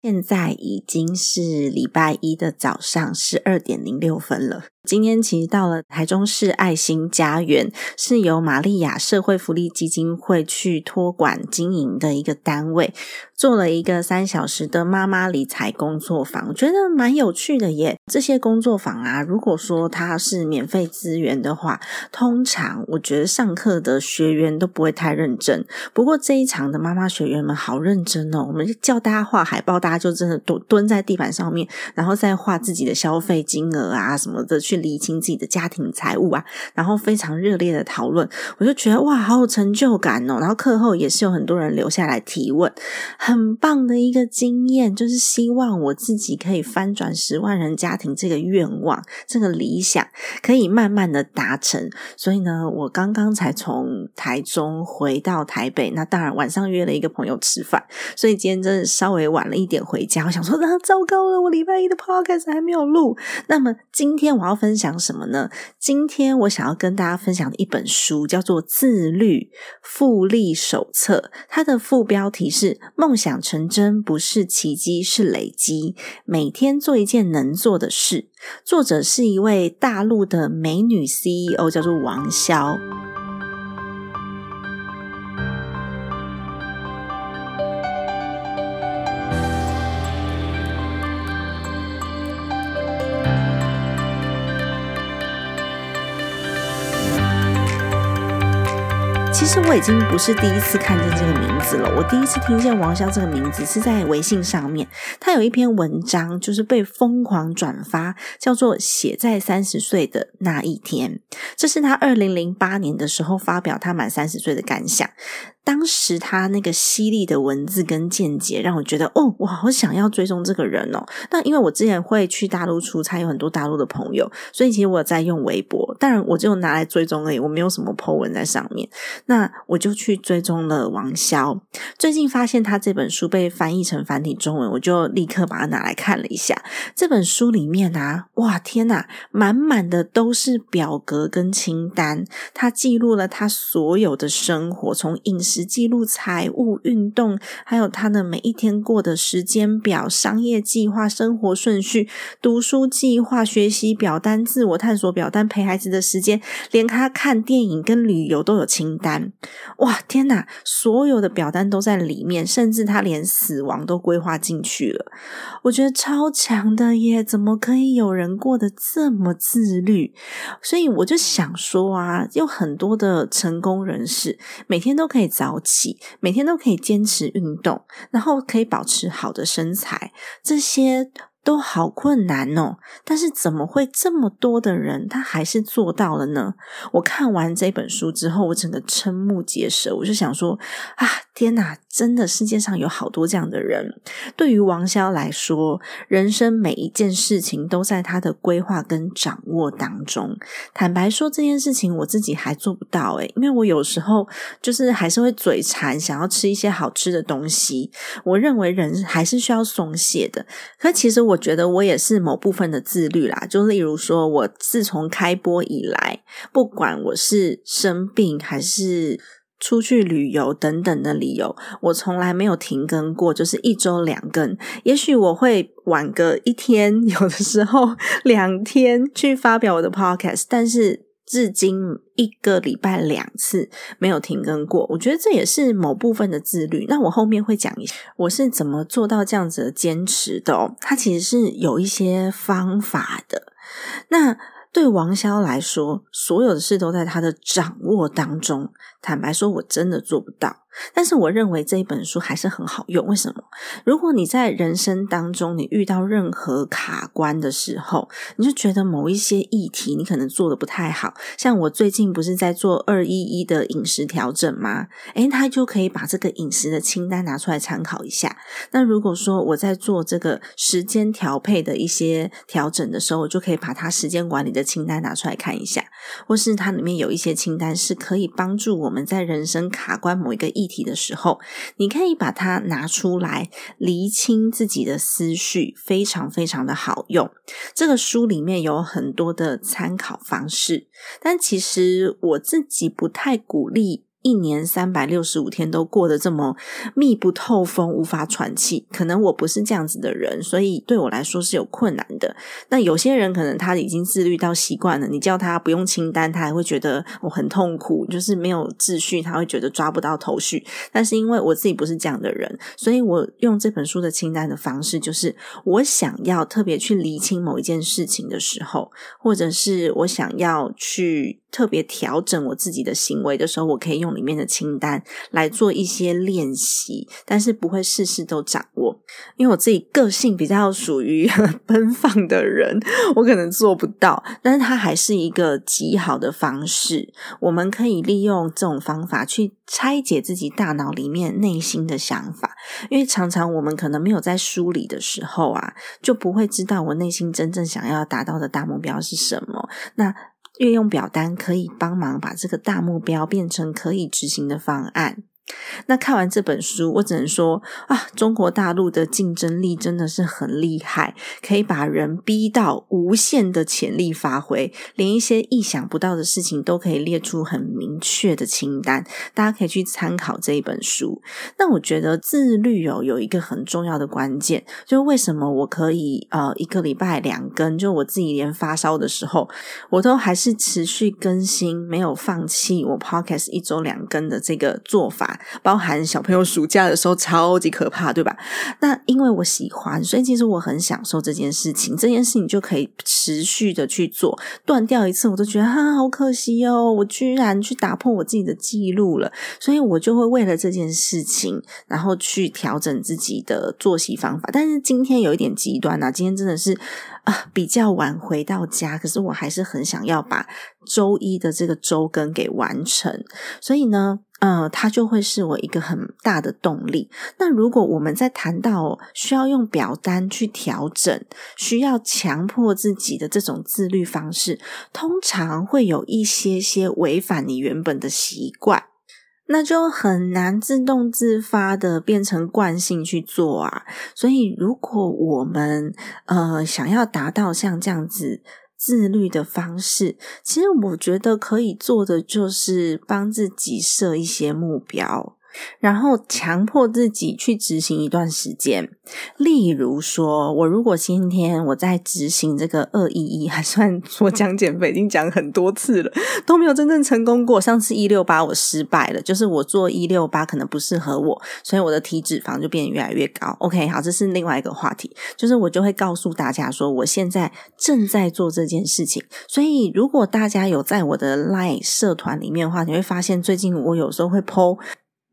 现在已经是礼拜一的早上十二点零六分了。今天其实到了台中市爱心家园，是由玛利亚社会福利基金会去托管经营的一个单位，做了一个三小时的妈妈理财工作坊，我觉得蛮有趣的耶。这些工作坊啊，如果说它是免费资源的话，通常我觉得上课的学员都不会太认真。不过这一场的妈妈学员们好认真哦，我们就叫大家画海报，大家就真的蹲蹲在地板上面，然后再画自己的消费金额啊什么的去。理清自己的家庭财务啊，然后非常热烈的讨论，我就觉得哇，好有成就感哦。然后课后也是有很多人留下来提问，很棒的一个经验，就是希望我自己可以翻转十万人家庭这个愿望，这个理想可以慢慢的达成。所以呢，我刚刚才从台中回到台北，那当然晚上约了一个朋友吃饭，所以今天真的稍微晚了一点回家。我想说，啊，糟糕了，我礼拜一的 podcast 还没有录。那么今天我要。分享什么呢？今天我想要跟大家分享的一本书叫做《自律复利手册》，它的副标题是“梦想成真不是奇迹，是累积”，每天做一件能做的事。作者是一位大陆的美女 CEO，叫做王潇。其实我已经不是第一次看见这个名字了。我第一次听见王潇这个名字是在微信上面，他有一篇文章就是被疯狂转发，叫做《写在三十岁的那一天》。这是他二零零八年的时候发表他满三十岁的感想。当时他那个犀利的文字跟见解，让我觉得哦，我好想要追踪这个人哦。那因为我之前会去大陆出差，有很多大陆的朋友，所以其实我在用微博，当然我就拿来追踪而已，我没有什么 po 文在上面。那我就去追踪了王潇。最近发现他这本书被翻译成繁体中文，我就立刻把它拿来看了一下。这本书里面啊，哇天呐，满满的都是表格跟清单，他记录了他所有的生活，从饮食。记录财务、运动，还有他的每一天过的时间表、商业计划、生活顺序、读书计划、学习表单、自我探索表单、陪孩子的时间，连他看电影跟旅游都有清单。哇，天哪！所有的表单都在里面，甚至他连死亡都规划进去了。我觉得超强的耶！怎么可以有人过得这么自律？所以我就想说啊，有很多的成功人士每天都可以早起，每天都可以坚持运动，然后可以保持好的身材，这些。都好困难哦，但是怎么会这么多的人他还是做到了呢？我看完这本书之后，我整个瞠目结舌，我就想说啊，天哪，真的世界上有好多这样的人。对于王潇来说，人生每一件事情都在他的规划跟掌握当中。坦白说，这件事情我自己还做不到诶，因为我有时候就是还是会嘴馋，想要吃一些好吃的东西。我认为人还是需要松懈的，可其实我。觉得我也是某部分的自律啦，就例如说，我自从开播以来，不管我是生病还是出去旅游等等的理由，我从来没有停更过，就是一周两更。也许我会晚个一天，有的时候两天去发表我的 podcast，但是。至今一个礼拜两次没有停更过，我觉得这也是某部分的自律。那我后面会讲一下我是怎么做到这样子的坚持的哦。它其实是有一些方法的。那对王潇来说，所有的事都在他的掌握当中。坦白说，我真的做不到。但是我认为这一本书还是很好用。为什么？如果你在人生当中你遇到任何卡关的时候，你就觉得某一些议题你可能做的不太好，像我最近不是在做二一一的饮食调整吗？诶，他就可以把这个饮食的清单拿出来参考一下。那如果说我在做这个时间调配的一些调整的时候，我就可以把它时间管理的清单拿出来看一下，或是它里面有一些清单是可以帮助我们在人生卡关某一个议题的时候，你可以把它拿出来厘清自己的思绪，非常非常的好用。这个书里面有很多的参考方式，但其实我自己不太鼓励。一年三百六十五天都过得这么密不透风、无法喘气，可能我不是这样子的人，所以对我来说是有困难的。那有些人可能他已经自律到习惯了，你叫他不用清单，他还会觉得我很痛苦，就是没有秩序，他会觉得抓不到头绪。但是因为我自己不是这样的人，所以我用这本书的清单的方式，就是我想要特别去厘清某一件事情的时候，或者是我想要去。特别调整我自己的行为的时候，我可以用里面的清单来做一些练习，但是不会事事都掌握，因为我自己个性比较属于 奔放的人，我可能做不到。但是它还是一个极好的方式，我们可以利用这种方法去拆解自己大脑里面内心的想法，因为常常我们可能没有在梳理的时候啊，就不会知道我内心真正想要达到的大目标是什么。那运用表单可以帮忙把这个大目标变成可以执行的方案。那看完这本书，我只能说啊，中国大陆的竞争力真的是很厉害，可以把人逼到无限的潜力发挥，连一些意想不到的事情都可以列出很明确的清单。大家可以去参考这一本书。那我觉得自律哦，有一个很重要的关键，就是为什么我可以呃一个礼拜两更，就我自己连发烧的时候，我都还是持续更新，没有放弃我 podcast 一周两更的这个做法。包含小朋友暑假的时候超级可怕，对吧？那因为我喜欢，所以其实我很享受这件事情。这件事情就可以持续的去做，断掉一次我都觉得哈好可惜哦，我居然去打破我自己的记录了。所以我就会为了这件事情，然后去调整自己的作息方法。但是今天有一点极端啊，今天真的是啊比较晚回到家，可是我还是很想要把周一的这个周更给完成。所以呢。呃，它就会是我一个很大的动力。那如果我们在谈到需要用表单去调整，需要强迫自己的这种自律方式，通常会有一些些违反你原本的习惯，那就很难自动自发的变成惯性去做啊。所以，如果我们呃想要达到像这样子。自律的方式，其实我觉得可以做的就是帮自己设一些目标。然后强迫自己去执行一段时间，例如说，我如果今天我在执行这个二一一，还算 说讲减肥，已经讲很多次了，都没有真正成功过。上次一六八我失败了，就是我做一六八可能不适合我，所以我的体脂肪就变得越来越高。OK，好，这是另外一个话题，就是我就会告诉大家说，我现在正在做这件事情。所以如果大家有在我的 Line 社团里面的话，你会发现最近我有时候会 PO。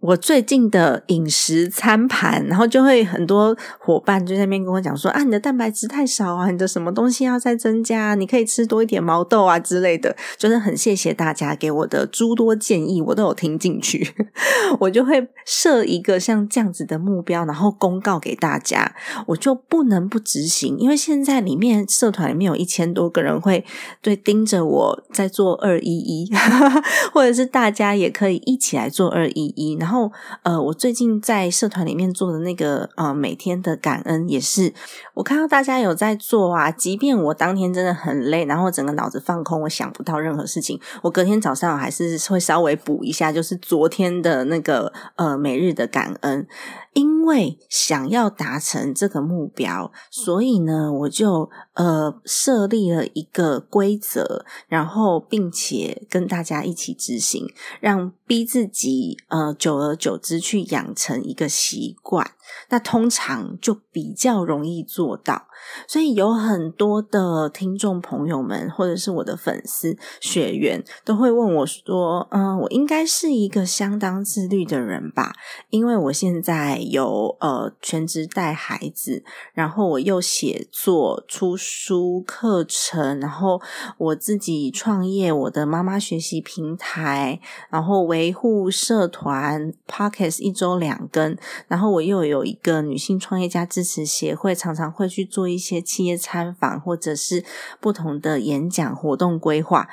我最近的饮食餐盘，然后就会很多伙伴就在那边跟我讲说啊，你的蛋白质太少啊，你的什么东西要再增加，你可以吃多一点毛豆啊之类的，就是很谢谢大家给我的诸多建议，我都有听进去。我就会设一个像这样子的目标，然后公告给大家，我就不能不执行，因为现在里面社团里面有一千多个人会对盯着我在做二一一，或者是大家也可以一起来做二一一，然后。后，呃，我最近在社团里面做的那个，呃，每天的感恩也是，我看到大家有在做啊。即便我当天真的很累，然后整个脑子放空，我想不到任何事情，我隔天早上还是会稍微补一下，就是昨天的那个，呃，每日的感恩。因为想要达成这个目标，所以呢，我就呃设立了一个规则，然后并且跟大家一起执行，让逼自己呃久而久之去养成一个习惯。那通常就比较容易做到。所以有很多的听众朋友们，或者是我的粉丝学员，都会问我说：“嗯，我应该是一个相当自律的人吧？因为我现在有呃全职带孩子，然后我又写作、出书、课程，然后我自己创业我的妈妈学习平台，然后维护社团 Pockets 一周两更，然后我又有一个女性创业家支持协会，常常会去做一。”些企业参访，或者是不同的演讲活动规划，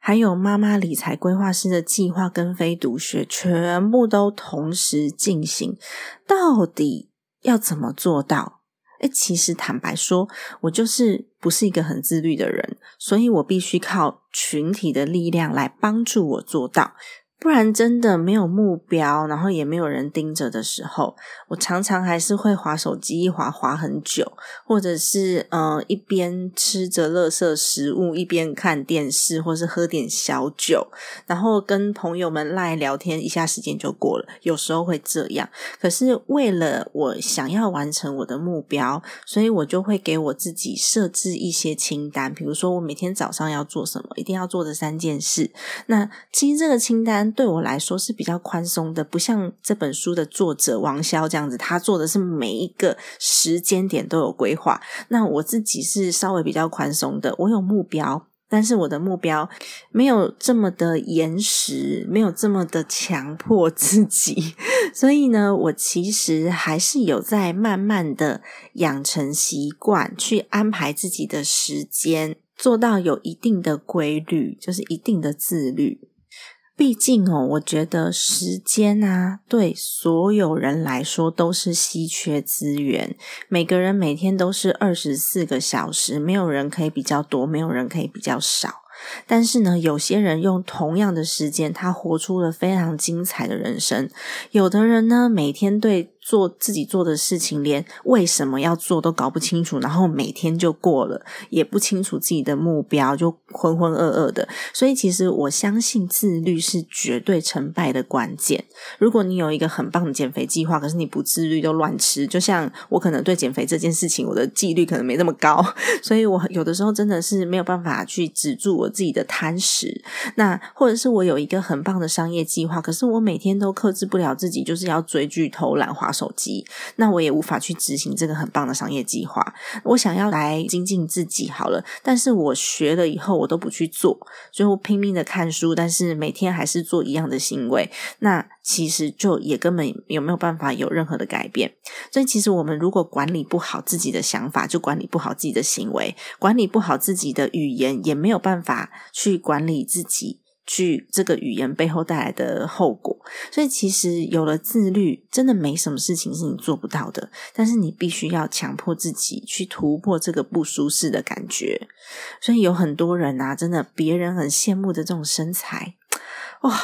还有妈妈理财规划师的计划跟非读学，全部都同时进行。到底要怎么做到？哎，其实坦白说，我就是不是一个很自律的人，所以我必须靠群体的力量来帮助我做到。不然真的没有目标，然后也没有人盯着的时候，我常常还是会划手机，一划划很久，或者是呃一边吃着垃圾食物，一边看电视，或是喝点小酒，然后跟朋友们赖聊天，一下时间就过了。有时候会这样，可是为了我想要完成我的目标，所以我就会给我自己设置一些清单，比如说我每天早上要做什么，一定要做的三件事。那其实这个清单。对我来说是比较宽松的，不像这本书的作者王潇这样子，他做的是每一个时间点都有规划。那我自己是稍微比较宽松的，我有目标，但是我的目标没有这么的严实，没有这么的强迫自己。所以呢，我其实还是有在慢慢的养成习惯，去安排自己的时间，做到有一定的规律，就是一定的自律。毕竟哦，我觉得时间啊，对所有人来说都是稀缺资源。每个人每天都是二十四个小时，没有人可以比较多，没有人可以比较少。但是呢，有些人用同样的时间，他活出了非常精彩的人生。有的人呢，每天对。做自己做的事情，连为什么要做都搞不清楚，然后每天就过了，也不清楚自己的目标，就浑浑噩噩的。所以，其实我相信自律是绝对成败的关键。如果你有一个很棒的减肥计划，可是你不自律，就乱吃，就像我可能对减肥这件事情，我的纪律可能没那么高，所以我有的时候真的是没有办法去止住我自己的贪食。那或者是我有一个很棒的商业计划，可是我每天都克制不了自己，就是要追剧、偷懒、手机，那我也无法去执行这个很棒的商业计划。我想要来精进自己好了，但是我学了以后我都不去做，所以我拼命的看书，但是每天还是做一样的行为。那其实就也根本有没有办法有任何的改变。所以其实我们如果管理不好自己的想法，就管理不好自己的行为，管理不好自己的语言，也没有办法去管理自己。去这个语言背后带来的后果，所以其实有了自律，真的没什么事情是你做不到的。但是你必须要强迫自己去突破这个不舒适的感觉。所以有很多人啊，真的别人很羡慕的这种身材，哇，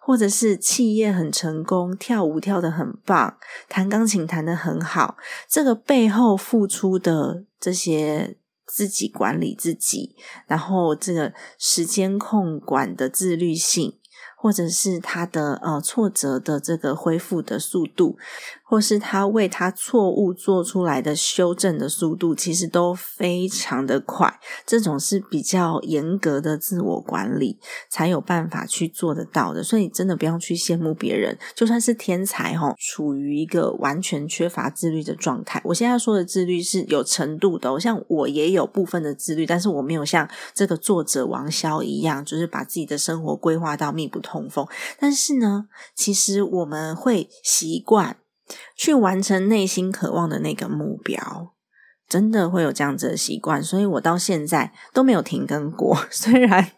或者是企业很成功，跳舞跳得很棒，弹钢琴弹得很好，这个背后付出的这些。自己管理自己，然后这个时间控管的自律性。或者是他的呃挫折的这个恢复的速度，或是他为他错误做出来的修正的速度，其实都非常的快。这种是比较严格的自我管理才有办法去做得到的。所以真的不要去羡慕别人，就算是天才哈，处于一个完全缺乏自律的状态。我现在说的自律是有程度的，像我也有部分的自律，但是我没有像这个作者王潇一样，就是把自己的生活规划到密不透。通风，但是呢，其实我们会习惯去完成内心渴望的那个目标，真的会有这样子的习惯，所以我到现在都没有停更过。虽然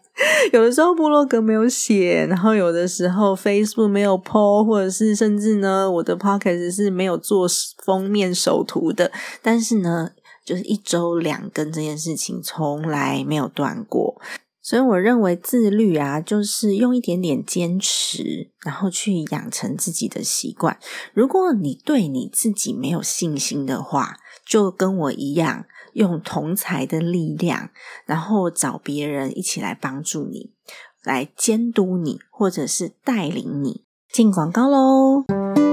有的时候部落格没有写，然后有的时候 Facebook 没有 po，或者是甚至呢，我的 Podcast 是没有做封面首图的，但是呢，就是一周两更这件事情从来没有断过。所以我认为自律啊，就是用一点点坚持，然后去养成自己的习惯。如果你对你自己没有信心的话，就跟我一样，用同才的力量，然后找别人一起来帮助你，来监督你，或者是带领你进广告喽。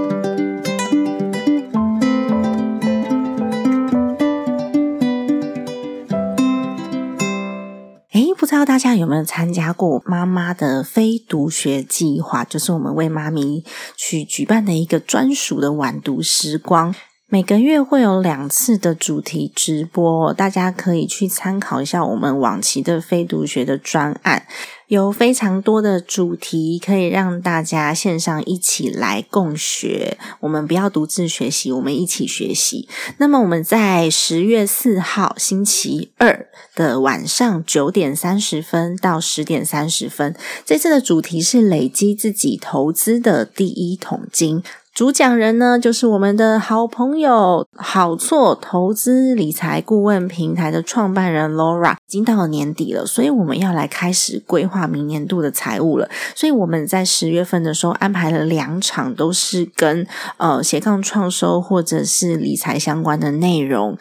不知道大家有没有参加过妈妈的非读学计划？就是我们为妈咪去举办的一个专属的晚读时光。每个月会有两次的主题直播，大家可以去参考一下我们往期的非读学的专案，有非常多的主题可以让大家线上一起来共学。我们不要独自学习，我们一起学习。那么我们在十月四号星期二的晚上九点三十分到十点三十分，这次的主题是累积自己投资的第一桶金。主讲人呢，就是我们的好朋友好错投资理财顾问平台的创办人 Laura。已经到了年底了，所以我们要来开始规划明年度的财务了。所以我们在十月份的时候安排了两场，都是跟呃斜杠创收或者是理财相关的内容。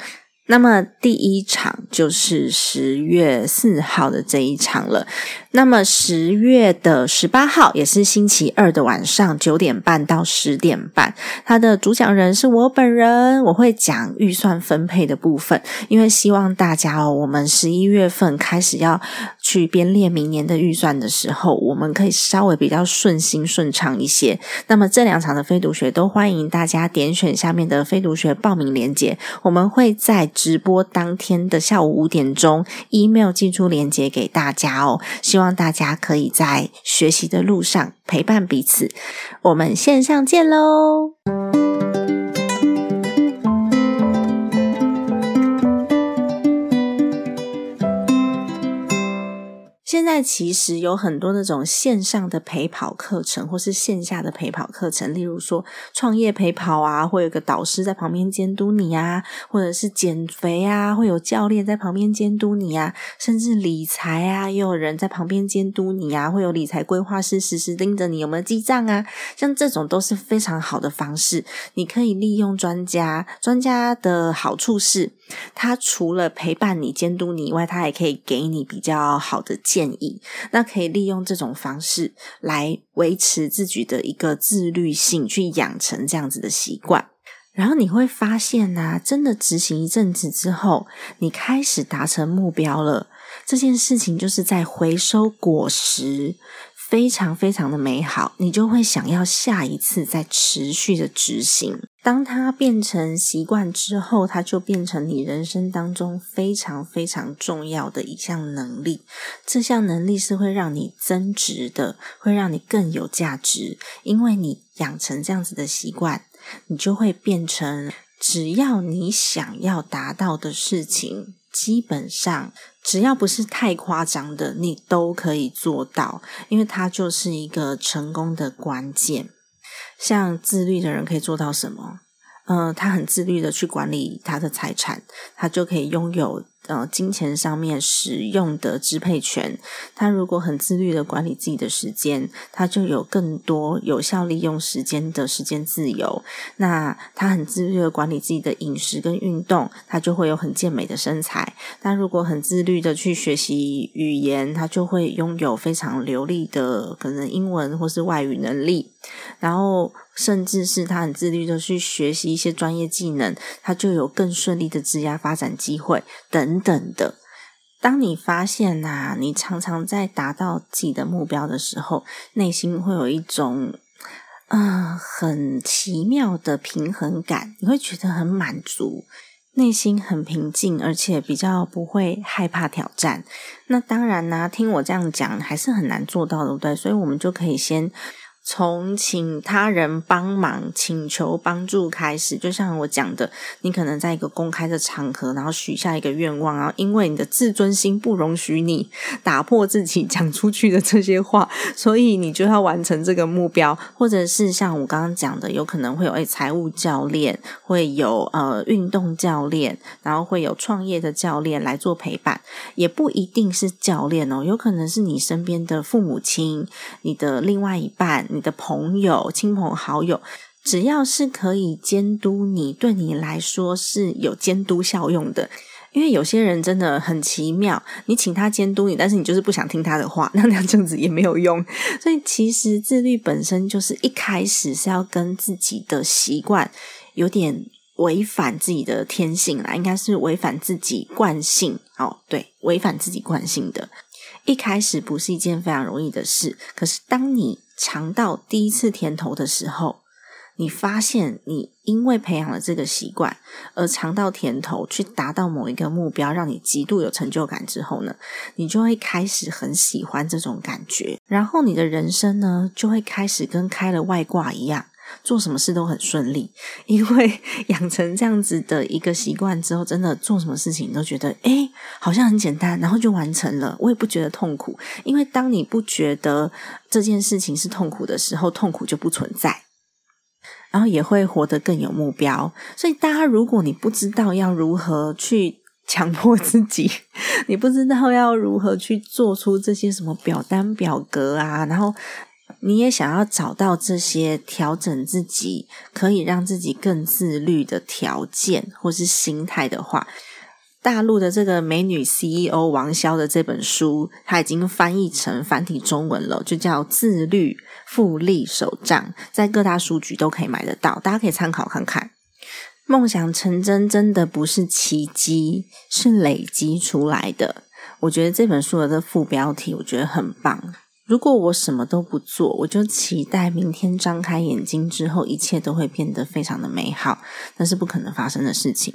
那么第一场就是十月四号的这一场了。那么十月的十八号也是星期二的晚上九点半到十点半，他的主讲人是我本人，我会讲预算分配的部分，因为希望大家哦，我们十一月份开始要去编列明年的预算的时候，我们可以稍微比较顺心顺畅一些。那么这两场的非读学都欢迎大家点选下面的非读学报名链接，我们会在。直播当天的下午五点钟，email 寄出链接给大家哦。希望希望大家可以在学习的路上陪伴彼此。我们线上见喽！在其实有很多那种线上的陪跑课程，或是线下的陪跑课程，例如说创业陪跑啊，会有个导师在旁边监督你啊，或者是减肥啊，会有教练在旁边监督你啊，甚至理财啊，也有人在旁边监督你啊，会有理财规划师时时盯着你有没有记账啊，像这种都是非常好的方式，你可以利用专家，专家的好处是。他除了陪伴你、监督你以外，他还可以给你比较好的建议。那可以利用这种方式来维持自己的一个自律性，去养成这样子的习惯。然后你会发现呐，真的执行一阵子之后，你开始达成目标了。这件事情就是在回收果实。非常非常的美好，你就会想要下一次再持续的执行。当它变成习惯之后，它就变成你人生当中非常非常重要的一项能力。这项能力是会让你增值的，会让你更有价值。因为你养成这样子的习惯，你就会变成只要你想要达到的事情，基本上。只要不是太夸张的，你都可以做到，因为它就是一个成功的关键。像自律的人可以做到什么？嗯，他很自律的去管理他的财产，他就可以拥有。呃，金钱上面使用的支配权，他如果很自律的管理自己的时间，他就有更多有效利用时间的时间自由。那他很自律的管理自己的饮食跟运动，他就会有很健美的身材。他如果很自律的去学习语言，他就会拥有非常流利的可能英文或是外语能力。然后，甚至是他很自律的去学习一些专业技能，他就有更顺利的职业发展机会等。等的，当你发现呐，你常常在达到自己的目标的时候，内心会有一种啊很奇妙的平衡感，你会觉得很满足，内心很平静，而且比较不会害怕挑战。那当然呢，听我这样讲还是很难做到的，对不对？所以我们就可以先。从请他人帮忙、请求帮助开始，就像我讲的，你可能在一个公开的场合，然后许下一个愿望，然后因为你的自尊心不容许你打破自己讲出去的这些话，所以你就要完成这个目标，或者是像我刚刚讲的，有可能会有诶财务教练，会有呃运动教练，然后会有创业的教练来做陪伴，也不一定是教练哦，有可能是你身边的父母亲、你的另外一半。的朋友、亲朋好友，只要是可以监督你，对你来说是有监督效用的。因为有些人真的很奇妙，你请他监督你，但是你就是不想听他的话，那那样这样子也没有用。所以其实自律本身就是一开始是要跟自己的习惯有点违反自己的天性啦，应该是违反自己惯性哦，对，违反自己惯性的。一开始不是一件非常容易的事，可是当你尝到第一次甜头的时候，你发现你因为培养了这个习惯而尝到甜头，去达到某一个目标，让你极度有成就感之后呢，你就会开始很喜欢这种感觉，然后你的人生呢就会开始跟开了外挂一样。做什么事都很顺利，因为 养成这样子的一个习惯之后，真的做什么事情都觉得哎，好像很简单，然后就完成了。我也不觉得痛苦，因为当你不觉得这件事情是痛苦的时候，痛苦就不存在，然后也会活得更有目标。所以，大家如果你不知道要如何去强迫自己，你不知道要如何去做出这些什么表单表格啊，然后。你也想要找到这些调整自己，可以让自己更自律的条件或是心态的话，大陆的这个美女 CEO 王潇的这本书，它已经翻译成繁体中文了，就叫《自律复利手账》，在各大书局都可以买得到，大家可以参考看看。梦想成真真的不是奇迹，是累积出来的。我觉得这本书的这副标题，我觉得很棒。如果我什么都不做，我就期待明天张开眼睛之后，一切都会变得非常的美好，那是不可能发生的事情。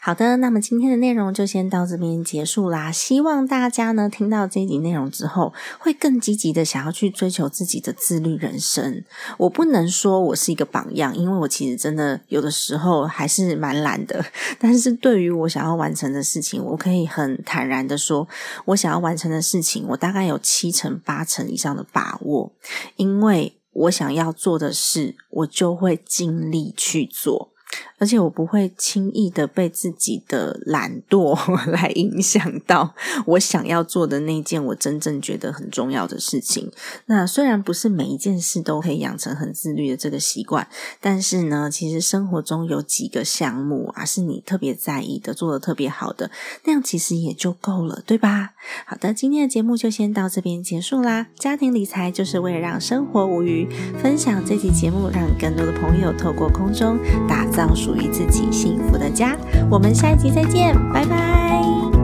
好的，那么今天的内容就先到这边结束啦。希望大家呢听到这集内容之后，会更积极的想要去追求自己的自律人生。我不能说我是一个榜样，因为我其实真的有的时候还是蛮懒的。但是对于我想要完成的事情，我可以很坦然的说，我想要完成的事情，我大概有七成八成以上的把握，因为我想要做的事，我就会尽力去做。而且我不会轻易的被自己的懒惰 来影响到我想要做的那件我真正觉得很重要的事情。那虽然不是每一件事都可以养成很自律的这个习惯，但是呢，其实生活中有几个项目啊是你特别在意的，做的特别好的，那样其实也就够了，对吧？好的，今天的节目就先到这边结束啦。家庭理财就是为了让生活无虞，分享这期节目，让更多的朋友透过空中打造。属于自己幸福的家，我们下一集再见，拜拜。